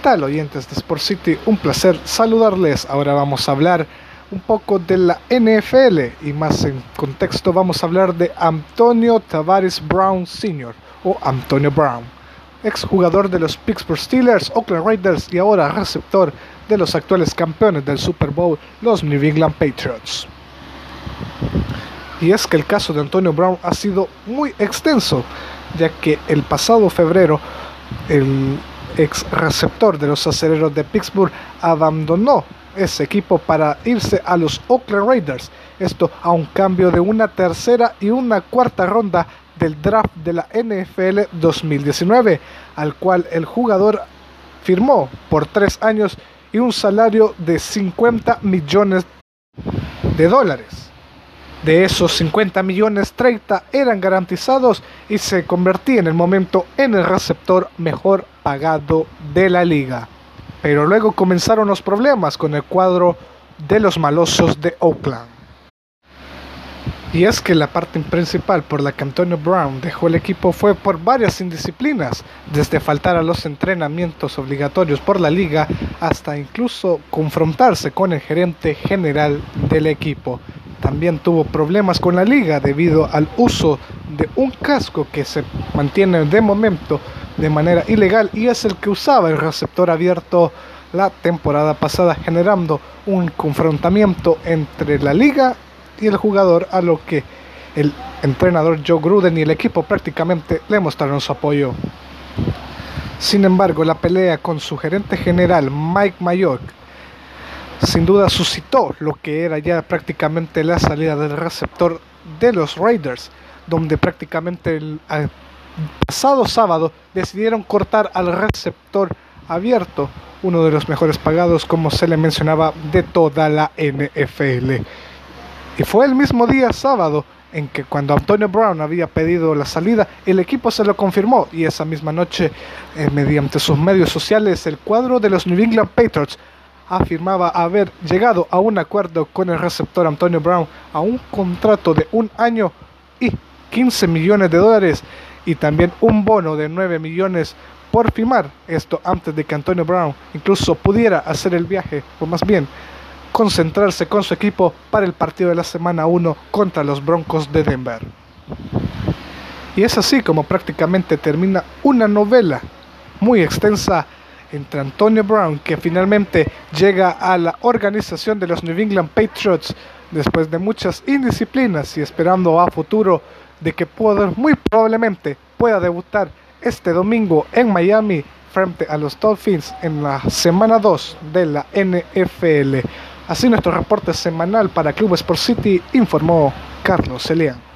tal oyentes de Sport City? Un placer saludarles. Ahora vamos a hablar un poco de la NFL y más en contexto vamos a hablar de Antonio Tavares Brown Sr. o Antonio Brown, exjugador de los Pittsburgh Steelers, Oakland Raiders y ahora receptor de los actuales campeones del Super Bowl, los New England Patriots. Y es que el caso de Antonio Brown ha sido muy extenso, ya que el pasado febrero el ex receptor de los acereros de Pittsburgh abandonó ese equipo para irse a los Oakland Raiders. Esto a un cambio de una tercera y una cuarta ronda del draft de la NFL 2019, al cual el jugador firmó por tres años y un salario de 50 millones de dólares. De esos 50 millones, 30 eran garantizados y se convertía en el momento en el receptor mejor pagado de la liga. Pero luego comenzaron los problemas con el cuadro de los malosos de Oakland. Y es que la parte principal por la que Antonio Brown dejó el equipo fue por varias indisciplinas, desde faltar a los entrenamientos obligatorios por la liga hasta incluso confrontarse con el gerente general del equipo, también tuvo problemas con la liga debido al uso de un casco que se mantiene de momento de manera ilegal y es el que usaba el receptor abierto la temporada pasada generando un confrontamiento entre la liga y el jugador a lo que el entrenador Joe Gruden y el equipo prácticamente le mostraron su apoyo. Sin embargo, la pelea con su gerente general Mike Mayock sin duda suscitó lo que era ya prácticamente la salida del receptor de los Raiders, donde prácticamente el, pasado sábado decidieron cortar al receptor abierto, uno de los mejores pagados como se le mencionaba de toda la NFL. Y fue el mismo día sábado en que cuando Antonio Brown había pedido la salida, el equipo se lo confirmó y esa misma noche, eh, mediante sus medios sociales, el cuadro de los New England Patriots afirmaba haber llegado a un acuerdo con el receptor Antonio Brown a un contrato de un año y 15 millones de dólares y también un bono de 9 millones por firmar esto antes de que Antonio Brown incluso pudiera hacer el viaje o más bien concentrarse con su equipo para el partido de la semana 1 contra los Broncos de Denver. Y es así como prácticamente termina una novela muy extensa entre Antonio Brown, que finalmente llega a la organización de los New England Patriots después de muchas indisciplinas y esperando a futuro de que pueda, muy probablemente pueda debutar este domingo en Miami frente a los Dolphins en la semana 2 de la NFL. Así nuestro reporte semanal para Club Sport City informó Carlos Celian.